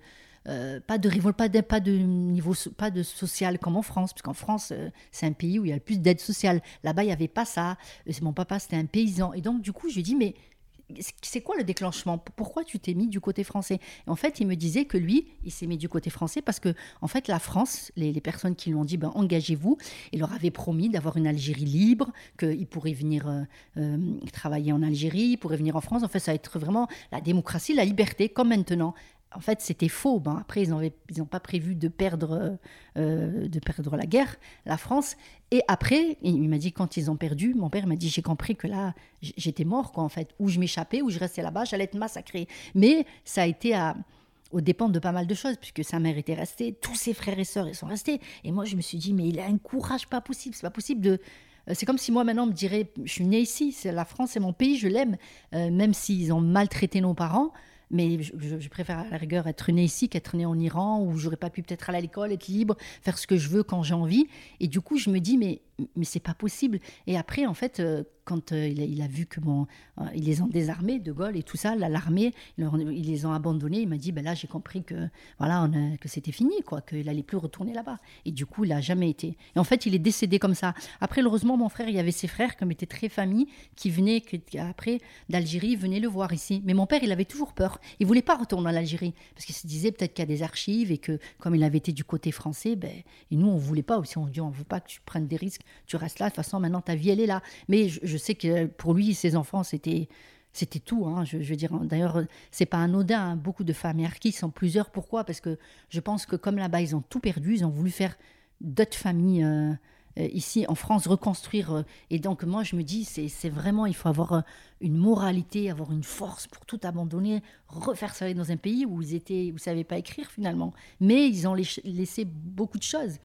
euh, pas de révolte, pas de, pas de niveau, pas de social comme en France, parce qu'en France, euh, c'est un pays où il y a le plus d'aide sociale. Là-bas, il n'y avait pas ça. Euh, mon papa, c'était un paysan. Et donc, du coup, je lui ai dit, mais c'est quoi le déclenchement? Pourquoi tu t'es mis du côté français? En fait, il me disait que lui, il s'est mis du côté français parce que, en fait, la France, les, personnes qui lui ont dit, ben, engagez-vous, il leur avait promis d'avoir une Algérie libre, qu'il pourrait venir travailler en Algérie, il pourrait venir en France. En fait, ça va être vraiment la démocratie, la liberté, comme maintenant en fait, c'était faux. Après, ils n'ont pas prévu de perdre, euh, de perdre la guerre, la France. Et après, il m'a dit, quand ils ont perdu, mon père m'a dit, j'ai compris que là, j'étais mort, quoi, en fait. Ou je m'échappais, ou je restais là-bas, j'allais être massacré. Mais ça a été à, au dépend de pas mal de choses, puisque sa mère était restée, tous ses frères et sœurs ils sont restés. Et moi, je me suis dit, mais il a un courage pas possible. C'est pas possible de. Euh, c'est comme si moi maintenant on me dirait, je suis né ici, la France, c'est mon pays, je l'aime, euh, même s'ils ont maltraité nos parents. Mais je, préfère à la rigueur être né ici qu'être né en Iran où j'aurais pas pu peut-être aller à l'école, être libre, faire ce que je veux quand j'ai envie. Et du coup, je me dis, mais, mais c'est pas possible. Et après, en fait, euh, quand euh, il, a, vu que bon, euh, ils les ont désarmés, De Gaulle et tout ça, l'armée, ils les ont abandonnés. Il m'a dit, ben là, j'ai compris que voilà, que c'était fini, quoi, qu'il allait plus retourner là-bas. Et du coup, il a jamais été. Et en fait, il est décédé comme ça. Après, heureusement, mon frère, il y avait ses frères, comme était très famille, qui venaient, après d'Algérie, venaient le voir ici. Mais mon père, il avait toujours peur. Il voulait pas retourner en Algérie parce qu'il se disait peut-être qu'il y a des archives et que comme il avait été du côté français, ben, et nous, on voulait pas aussi. On dit, on veut pas que tu prennes des risques. Tu restes là. De toute façon, maintenant, ta vie, elle est là. Mais je sais que pour lui, ses enfants, c'était c'était tout. Hein. Je, veux dire, d'ailleurs, c'est pas anodin. Hein. Beaucoup de familles harkis sont plusieurs. Pourquoi? Parce que je pense que comme là-bas, ils ont tout perdu, ils ont voulu faire d'autres familles euh, euh, ici en France, reconstruire. Euh. et donc, moi, je me dis, c'est vraiment, il faut avoir une moralité, avoir une force pour tout abandonner, refaire ça dans un pays où ils étaient, où ils savaient pas écrire finalement. Mais ils ont laissé beaucoup de choses.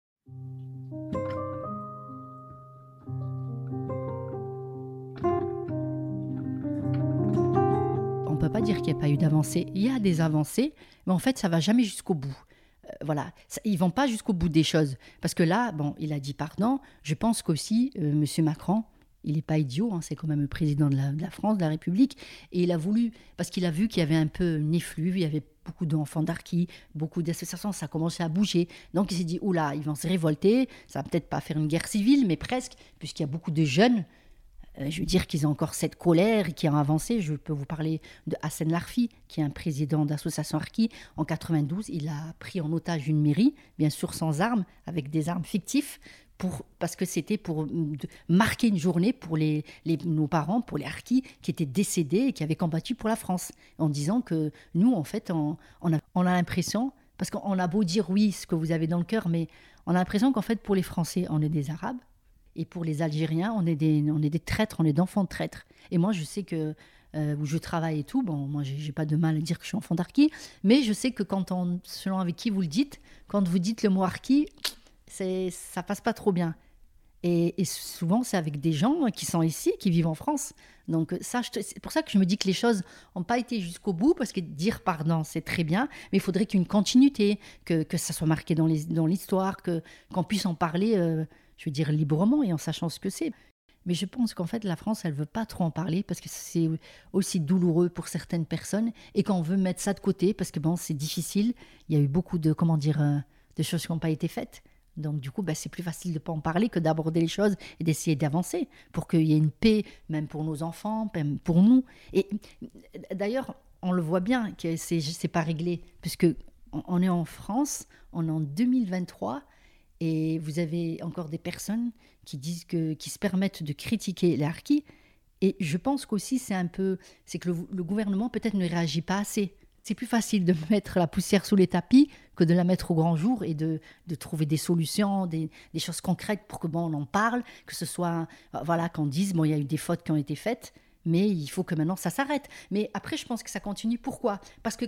Peut pas dire qu'il n'y a pas eu d'avancée. Il y a des avancées, mais en fait, ça va jamais jusqu'au bout. Euh, voilà, ils vont pas jusqu'au bout des choses. Parce que là, bon, il a dit pardon. Je pense qu'aussi, euh, M. Macron, il n'est pas idiot, hein, c'est quand même le président de la, France, de la République, et il a voulu, parce qu'il a vu qu'il y avait un peu une effluve, il y avait beaucoup d'enfants d'Arki, beaucoup d'associations, ça commençait à bouger. Donc il s'est dit, oula, ils vont se révolter, ça va peut-être pas faire une guerre civile, mais presque, puisqu'il y a beaucoup de jeunes je veux dire qu'ils ont encore cette colère qui a avancé. Je peux vous parler de Hassan Larfi, qui est un président d'association Arki. En 92, il a pris en otage une mairie, bien sûr sans armes, avec des armes fictives, pour, parce que c'était pour marquer une journée pour les, nos parents, pour les Harkis, qui étaient décédés et qui avaient combattu pour la France, en disant que nous, en fait, on, a, on a l'impression, parce qu'on a beau dire oui, ce que vous avez dans le cœur, mais on a l'impression qu'en fait, pour les Français, on est des Arabes, et pour les Algériens, on est des, on est des traîtres, on est d'enfants de traîtres. Et moi, je sais que euh, où je travaille et tout, bon, moi, j'ai pas de mal à dire que je suis enfant d'Arki, mais je sais que quand on, selon avec qui vous le dites, quand vous dites le mot Arki, ça passe pas trop bien. Et, souvent, c'est avec des gens qui sont ici, qui vivent en France. Donc, ça, c'est pour ça que je me dis que les choses n'ont pas été jusqu'au bout, parce que dire pardon, c'est très bien, mais il faudrait qu'une continuité, que, que ça soit marqué dans, les, dans l'histoire, que, qu'on puisse en parler. Euh, je veux dire librement et en sachant ce que c'est. Mais je pense qu'en fait, la France, elle veut pas trop en parler parce que c'est aussi douloureux pour certaines personnes et qu'on veut mettre ça de côté parce que bon, c'est difficile. Il y a eu beaucoup de, comment dire, euh, de choses qui n'ont pas été faites. Donc du coup, bah, c'est plus facile de ne pas en parler que d'aborder les choses et d'essayer d'avancer pour qu'il y ait une paix, même pour nos enfants, même pour nous. Et d'ailleurs, on le voit bien que c'est n'est pas réglé puisque on est en France, on est en 2023 et vous avez encore des personnes qui disent que, qui se permettent de critiquer harkis. Et je pense qu'aussi c'est un peu, c'est que le, gouvernement peut-être ne réagit pas assez. C'est plus facile de mettre la poussière sous les tapis que de la mettre au grand jour et de, de trouver des solutions, des, des, choses concrètes pour que bon on en parle, que ce soit voilà qu'on dise bon il y a eu des fautes qui ont été faites, mais il faut que maintenant ça s'arrête. Mais après je pense que ça continue. Pourquoi? Parce que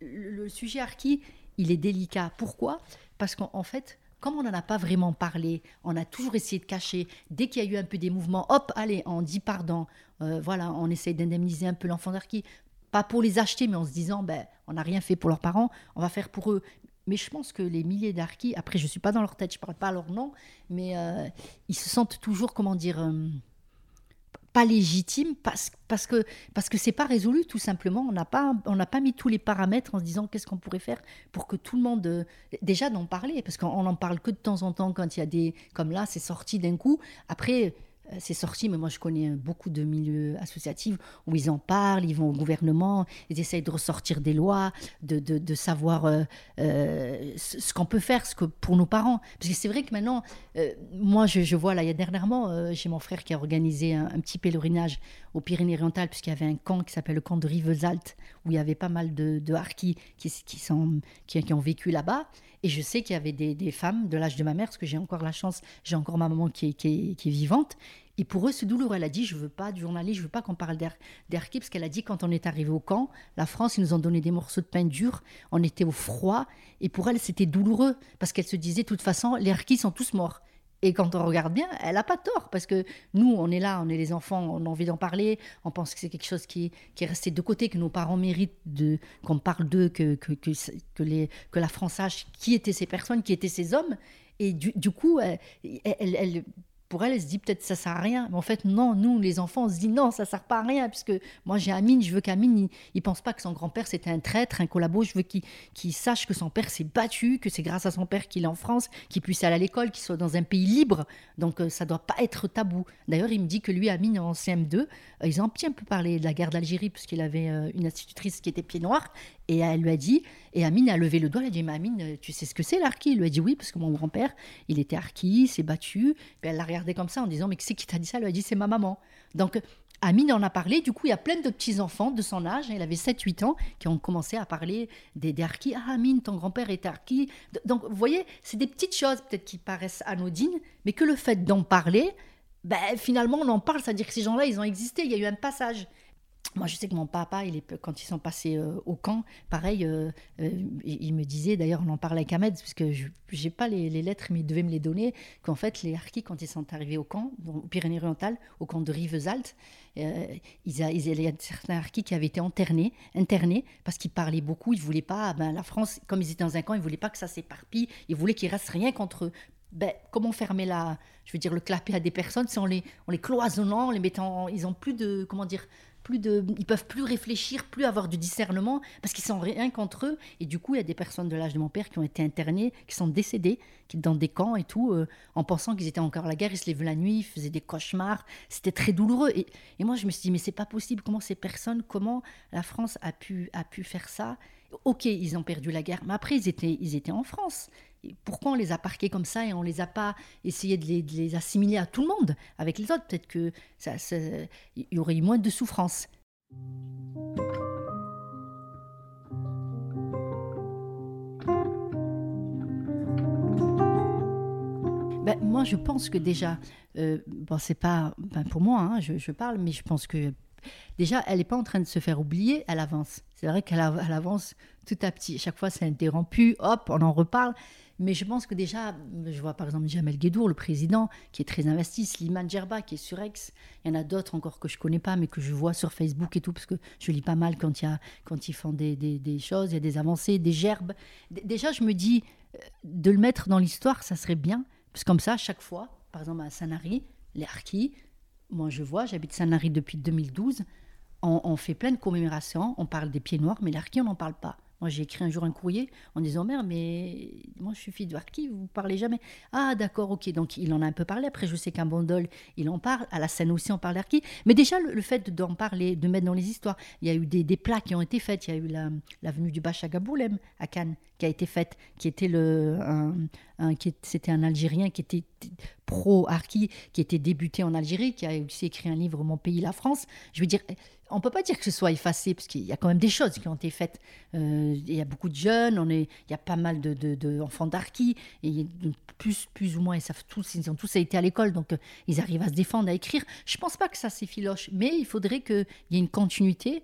le sujet harki il est délicat. Pourquoi? Parce qu'en fait comme on n'en a pas vraiment parlé, on a toujours essayé de cacher. Dès qu'il y a eu un peu des mouvements, hop, allez, on dit pardon. Euh, voilà, on essaye d'indemniser un peu l'enfant d'Arki. Pas pour les acheter, mais en se disant, ben, on n'a rien fait pour leurs parents, on va faire pour eux. Mais je pense que les milliers d'Arki, après, je ne suis pas dans leur tête, je ne parle pas leur nom, mais euh, ils se sentent toujours, comment dire. Euh, pas légitime parce, que parce que c'est pas résolu tout simplement. On n'a pas mis tous les paramètres en se disant qu'est-ce qu'on pourrait faire pour que tout le monde euh, déjà d'en parler parce qu'on en parle que de temps en temps quand il y a des comme là c'est sorti d'un coup. Après c'est sorti, mais moi je connais beaucoup de milieux associatifs où ils en parlent, ils vont au gouvernement, ils essayent de ressortir des lois, de, de, savoir euh, euh, ce qu'on peut faire ce que, pour nos parents. Parce que c'est vrai que maintenant, moi je, vois là, il y a dernièrement, j'ai mon frère qui a organisé un, petit pèlerinage aux Pyrénées-Orientales, puisqu'il y avait un camp qui s'appelle le camp de Rivesaltes, où il y avait pas mal de, de harkis qui, qui, sont, qui, qui ont vécu là-bas. Et je sais qu'il y avait des, des femmes de l'âge de ma mère, parce que j'ai encore la chance, j'ai encore ma maman qui est, qui est, qui est vivante. Et pour eux, c'est douloureux. Elle a dit, je veux pas de journaliste, je veux pas qu'on parle d'Harkis, parce qu'elle a dit, quand on est arrivé au camp, la France, ils nous ont donné des morceaux de pain dur, on était au froid, et pour elle, c'était douloureux, parce qu'elle se disait, de toute façon, les Harkis sont tous morts. Et quand on regarde bien, elle n'a pas tort, parce que nous, on est là, on est les enfants, on a envie d'en parler, on pense que c'est quelque chose qui, est resté de côté, que nos parents méritent qu'on parle d'eux, que, la France sache qui étaient ces personnes, qui étaient ces hommes. Et du, coup, elle pour elle, elle se dit peut-être ça sert à rien. Mais en fait, non, nous, les enfants, on se dit non, ça sert pas à rien, puisque moi j'ai Amine, je veux qu'Amine, il, il pense pas que son grand-père c'était un traître, un collabo, je veux qu'il sache que son père s'est battu, que c'est grâce à son père qu'il est en France, qu'il puisse aller à l'école, qu'il soit dans un pays libre. Donc euh, ça doit pas être tabou. D'ailleurs, il me dit que lui, Amine, en CM2, euh, ils ont un petit peu parlé de la guerre d'Algérie, puisqu'il avait euh, une institutrice qui était pied noir, et elle lui a dit, et Amine a levé le doigt, elle a dit, mais Amine, tu sais ce que c'est l'arki Il lui a dit oui, parce que mon grand-père, il était arki, s'est battu. Puis elle l'a regardé comme ça en disant, mais c'est qui t'a dit ça? Elle lui a dit, c'est ma maman. Donc Amine en a parlé, du coup il y a plein de petits-enfants de son âge, il avait 7-8 ans, qui ont commencé à parler des, des. Ah Amine, ton grand-père est arki. Donc vous voyez, c'est des petites choses peut-être qui paraissent anodines, mais que le fait d'en parler, ben, finalement on en parle, c'est-à-dire que ces gens-là, ils ont existé, il y a eu un passage. Moi, je sais que mon papa, il est, quand ils sont passés euh, au camp, pareil, euh, euh, il me disait, d'ailleurs, on en parlait avec Ahmed, parce que je n'ai pas les, lettres, mais il devait me les donner, qu'en fait, les Harkis, quand ils sont arrivés au camp, au Pyrénées-Orientales, au camp de Rivesaltes, il, y a certains Harkis qui avaient été internés, internés parce qu'ils parlaient beaucoup, ils ne voulaient pas, ben, la France, comme ils étaient dans un camp, ils ne voulaient pas que ça s'éparpille, ils voulaient qu'il reste rien contre eux. Ben, comment fermer la, je veux dire, le clapet à des personnes, c'est en les, en les cloisonnant, en les mettant, ils ont plus de, comment dire, plus de, ils peuvent plus réfléchir, plus avoir du discernement, parce qu'ils sont rien contre eux. Et du coup, il y a des personnes de l'âge de mon père qui ont été internées, qui sont décédées, qui dans des camps et tout, euh, en pensant qu'ils étaient encore à la guerre. Ils se levaient la nuit, ils faisaient des cauchemars. C'était très douloureux. Et, et, moi, je me suis dit, mais c'est pas possible. Comment ces personnes, comment la France a pu, a pu faire ça? Ok, ils ont perdu la guerre, mais après, ils étaient, ils étaient en France pourquoi on les a parqués comme ça et on les a pas essayé de les, assimiler à tout le monde avec les autres? Peut-être que ça, ça, y aurait eu moins de souffrance. Ben, moi, je pense que déjà, euh, bon, c'est pas ben, pour moi, hein, je, parle, mais je pense que déjà, elle n'est pas en train de se faire oublier, elle avance. C'est vrai qu'elle avance tout à petit. Chaque fois, c'est interrompu, hop, on en reparle. Mais je pense que déjà, je vois par exemple Jamel Guédour, le président, qui est très investi, Slimane Djerba, qui est sur Ex. Il y en a d'autres encore que je connais pas, mais que je vois sur Facebook et tout, parce que je lis pas mal quand, ils font des, choses, il y a des avancées, des gerbes. Déjà, je me dis, de le mettre dans l'histoire, ça serait bien, parce que comme ça, chaque fois, par exemple à Sanary, les Harkis, moi je vois, j'habite Sanary depuis 2012, on, on, fait plein de commémorations, on parle des pieds noirs, mais les Harkis, on n'en parle pas. Moi, j'ai écrit un jour un courrier en disant Mère, mais moi, je suis fille de Harki, vous ne parlez jamais. Ah, d'accord, ok. Donc, il en a un peu parlé. Après, je sais qu'un Bondol, il en parle. À la scène aussi, on parle d'Harki. Mais déjà, le, fait d'en parler, de mettre dans les histoires, il y a eu des, des plats qui ont été faits. Il y a eu la, la du Bacha Gaboulem à Cannes, qui a été faite, qui était le. Un, c'était un Algérien qui était pro-Harki, qui était débuté en Algérie, qui a aussi écrit un livre Mon pays, la France. Je veux dire, on peut pas dire que ce soit effacé, parce qu'il y a quand même des choses qui ont été faites. Euh, il y a beaucoup de jeunes, on est, il y a pas mal d'enfants de, de, de d'Arki, et plus, plus ou moins, ils, savent tous, ils ont tous été à l'école, donc euh, ils arrivent à se défendre, à écrire. Je pense pas que ça s'effiloche, mais il faudrait qu'il y ait une continuité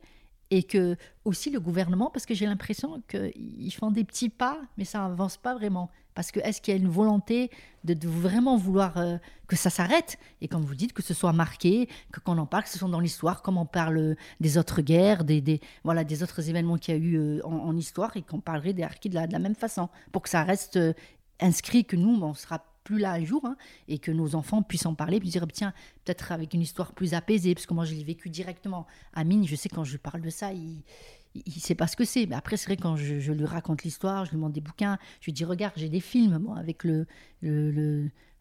et que aussi le gouvernement, parce que j'ai l'impression qu'ils font des petits pas, mais ça n'avance pas vraiment. Parce que est-ce qu'il y a une volonté de, vraiment vouloir euh, que ça s'arrête? Et comme vous dites, que ce soit marqué, que qu'on en parle, que ce soit dans l'histoire, comme on parle des autres guerres, des, voilà, des autres événements qu'il y a eu euh, en, histoire, et qu'on parlerait des harkis de la, même façon, pour que ça reste euh, inscrit, que nous, on sera plus là un jour, hein, et que nos enfants puissent en parler, puis dire, tiens, peut-être avec une histoire plus apaisée, parce que moi, je l'ai vécu directement. Amine, je sais, quand je parle de ça, il il ne sait pas ce que c'est. Mais après, c'est vrai, quand je, lui raconte l'histoire, je lui demande des bouquins, je lui dis, regarde, j'ai des films, moi, avec le,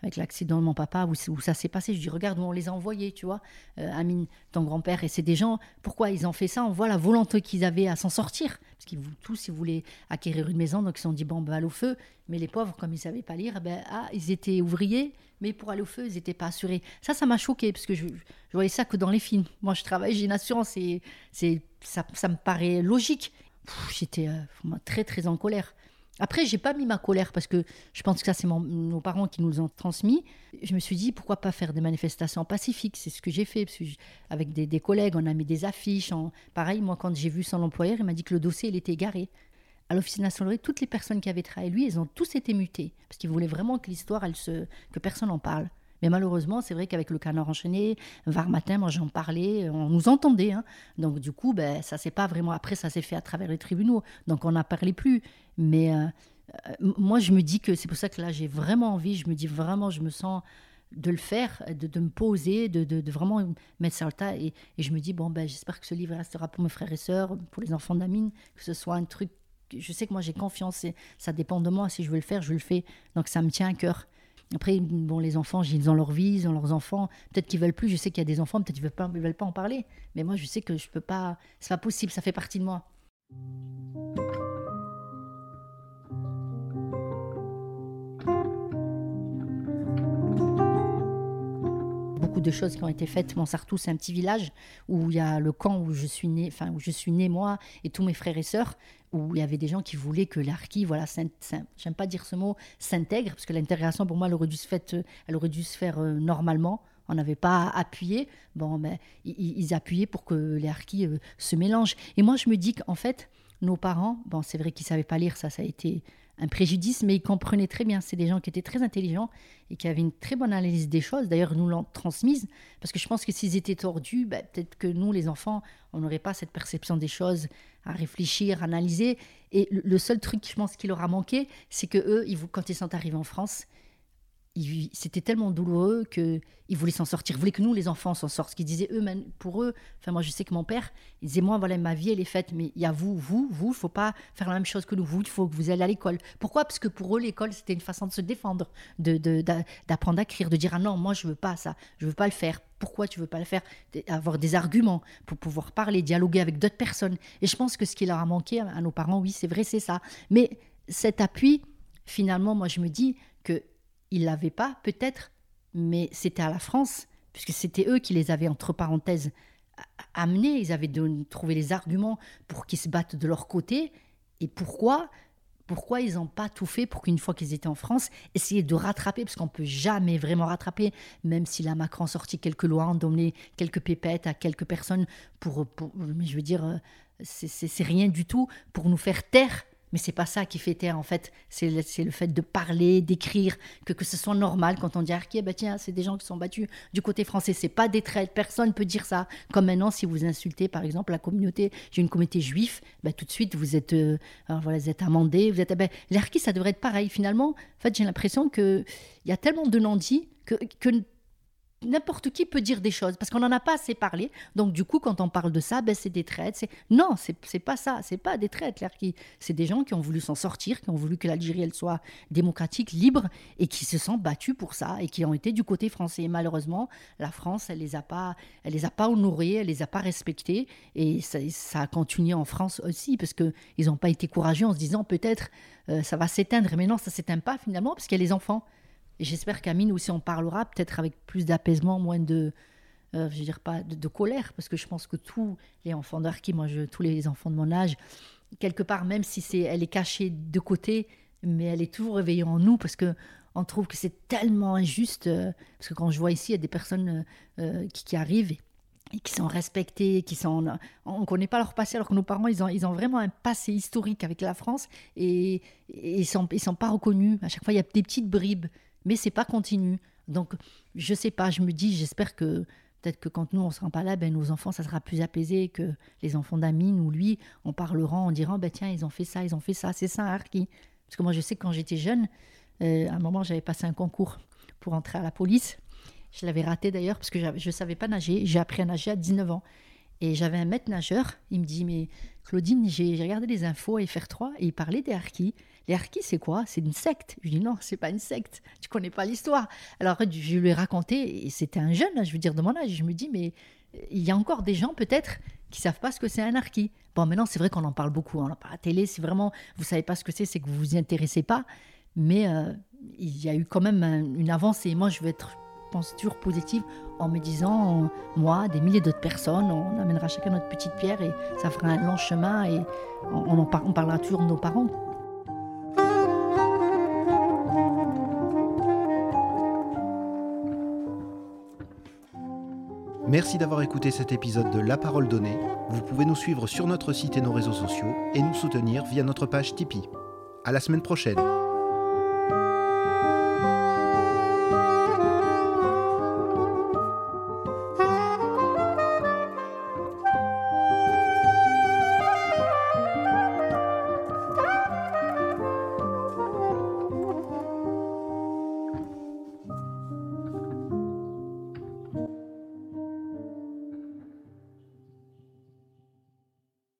avec l'accident de mon papa, où, ça s'est passé. Je dis, regarde où on les a envoyés, tu vois, euh, Amine, ton grand-père. Et c'est des gens, pourquoi ils ont fait ça? On voit la volonté qu'ils avaient à s'en sortir. Parce qu'ils tous, ils voulaient acquérir une maison, donc ils se sont dit, bon, ben, au feu. Mais les pauvres, comme ils ne savaient pas lire, ben, ah, ils étaient ouvriers, mais pour aller au feu, ils n'étaient pas assurés. Ça, ça m'a choqué, parce que je, je voyais ça que dans les films. Moi, je travaille, j'ai une assurance, et c'est ça, me paraît logique. J'étais euh, très très en colère. Après, j'ai pas mis ma colère parce que je pense que ça, c'est nos parents qui nous ont transmis. Je me suis dit, pourquoi pas faire des manifestations pacifiques? C'est ce que j'ai fait. avec des, collègues, on a mis des affiches. En... Pareil, moi, quand j'ai vu son employeur, il m'a dit que le dossier, il était égaré. À l'Office national, toutes les personnes qui avaient travaillé lui, elles ont tous été mutées. Parce qu'ils voulaient vraiment que l'histoire, que personne n'en parle. Mais malheureusement, c'est vrai qu'avec le canard enchaîné, Var matin, moi j'en parlais, on nous entendait. Hein. Donc du coup, ben, ça s'est pas vraiment. Après, ça s'est fait à travers les tribunaux. Donc on n'en parlait plus. Mais euh, euh, moi, je me dis que c'est pour ça que là, j'ai vraiment envie. Je me dis vraiment, je me sens de le faire, de, me poser, de, vraiment mettre ça au tas. Et, je me dis, bon, ben, j'espère que ce livre restera pour mes frères et sœurs, pour les enfants d'Amine, que ce soit un truc. Je sais que moi j'ai confiance, et ça dépend de moi. Si je veux le faire, je le fais. Donc ça me tient à cœur. Après, bon, les enfants, ils ont leur vie, ils ont leurs enfants. Peut-être qu'ils veulent plus. Je sais qu'il y a des enfants, peut-être qu'ils veulent pas, veulent pas en parler. Mais moi, je sais que je peux pas. C'est pas possible. Ça fait partie de moi. De choses qui ont été faites. Montsartou, c'est un petit village où il y a le camp où je suis né, enfin où je suis né moi et tous mes frères et sœurs, où il y avait des gens qui voulaient que l'Arki, voilà, j'aime pas dire ce mot, s'intègre, parce que l'intégration pour moi, elle aurait dû se faire, elle aurait dû se faire euh, normalement. On n'avait pas appuyé. Bon, ben, ils, appuyaient pour que les harkis euh, se mélangent. Et moi, je me dis qu'en fait, nos parents, bon, c'est vrai qu'ils savaient pas lire, ça, ça a été un préjudice, mais ils comprenaient très bien. C'est des gens qui étaient très intelligents et qui avaient une très bonne analyse des choses. D'ailleurs, nous l'ont transmise, parce que je pense que s'ils étaient tordus, ben, peut-être que nous, les enfants, on n'aurait pas cette perception des choses à réfléchir, à analyser. Et le seul truc, je pense, qui leur a manqué, c'est que eux, ils, quand ils sont arrivés en France, c'était tellement douloureux qu'ils voulaient s'en sortir. Ils voulaient que nous, les enfants, s'en sortent. Ce qu'ils disaient eux, pour eux, enfin moi je sais que mon père, il disait moi voilà ma vie elle est faite, mais il y a vous, vous, vous, il faut pas faire la même chose que nous. Vous, il faut que vous allez à l'école. Pourquoi? Parce que pour eux l'école c'était une façon de se défendre, de d'apprendre à écrire, de dire ah non moi je veux pas ça, je veux pas le faire. Pourquoi tu veux pas le faire? Avoir des arguments pour pouvoir parler, dialoguer avec d'autres personnes. Et je pense que ce qui leur a manqué à nos parents, oui c'est vrai c'est ça. Mais cet appui, finalement moi je me dis que ils l'avaient pas, peut-être, mais c'était à la France, puisque c'était eux qui les avaient, entre parenthèses, amenés. Ils avaient trouvé les arguments pour qu'ils se battent de leur côté. Et pourquoi pourquoi ils n'ont pas tout fait pour qu'une fois qu'ils étaient en France, essayer de rattraper, parce qu'on peut jamais vraiment rattraper, même si la Macron a sorti quelques lois, ont donné quelques pépettes à quelques personnes pour, pour je veux dire, euh, c'est rien du tout pour nous faire taire mais c'est pas ça qui fait taire en fait. C'est le, le, fait de parler, d'écrire, que, que ce soit normal quand on dit Arki, bah tiens, c'est des gens qui sont battus du côté français. C'est pas des traits. Personne peut dire ça. Comme maintenant, si vous insultez par exemple la communauté, j'ai une communauté juive, bah, tout de suite vous êtes, euh, voilà, vous êtes amendé. Vous êtes, bah, ça devrait être pareil. Finalement, en fait, j'ai l'impression qu'il y a tellement de non-dits que, que n'importe qui peut dire des choses parce qu'on n'en a pas assez parlé. Donc du coup, quand on parle de ça, ben, c'est des traites. C'est... Non, c'est, c'est pas ça. C'est pas des traites. Qui... C'est des gens qui ont voulu s'en sortir, qui ont voulu que l'Algérie elle soit démocratique, libre et qui se sont battus pour ça et qui ont été du côté français. malheureusement, la France, elle les a pas, elle les a pas honorés, elle les a pas respectés et ça, ça a continué en France aussi parce que ils n'ont pas été courageux en se disant peut-être euh, ça va s'éteindre. Mais non, ça s'éteint pas finalement parce qu'il y a les enfants. Et j'espère qu'Amine aussi on parlera peut-être avec plus d'apaisement, moins de, euh, je pas de, colère, parce que je pense que tous les enfants d'Arki, moi tous les enfants de mon âge, quelque part, même si c'est, elle est cachée de côté, mais elle est toujours réveillée en nous, parce que on trouve que c'est tellement injuste, euh, parce que quand je vois ici, il y a des personnes euh, qui, arrivent et, qui sont respectées, qui sont, on ne connaît pas leur passé, alors que nos parents, ils ont, ils ont vraiment un passé historique avec la France et, et ils ne sont, ils sont pas reconnus. À chaque fois, il y a des petites bribes mais c'est pas continu. Donc, je sais pas, je me dis, j'espère que peut-être que quand nous, on sera pas là, ben, nos enfants, ça sera plus apaisé, que les enfants d'Amine ou lui, on parlera en disant, ben, tiens, ils ont fait ça, ils ont fait ça, c'est ça, Arki. Parce que moi, je sais que quand j'étais jeune, euh, à un moment, j'avais passé un concours pour entrer à la police. Je l'avais raté d'ailleurs, parce que je ne savais pas nager. J'ai appris à nager à 19 ans. Et j'avais un maître nageur, il me dit, mais Claudine, j'ai regardé les infos à FR3 et il parlait des harkis. Les harkis, c'est quoi? C'est une secte. Je dis non, c'est pas une secte. Tu connais pas l'histoire. Alors je lui ai raconté, et c'était un jeune, je veux dire de mon âge. Je me dis, mais il y a encore des gens peut-être qui savent pas ce que c'est un harki. Bon, maintenant c'est vrai qu'on en parle beaucoup. On en parle à la télé. C'est vraiment, vous savez pas ce que c'est, c'est que vous vous y intéressez pas. Mais euh, il y a eu quand même une avancée. Moi, je vais être, je pense toujours positive. En me disant, moi, des milliers d'autres personnes, on amènera chacun notre petite pierre et ça fera un long chemin et on, en on parlera toujours de nos parents. Merci d'avoir écouté cet épisode de La Parole Donnée. Vous pouvez nous suivre sur notre site et nos réseaux sociaux et nous soutenir via notre page Tipeee. À la semaine prochaine.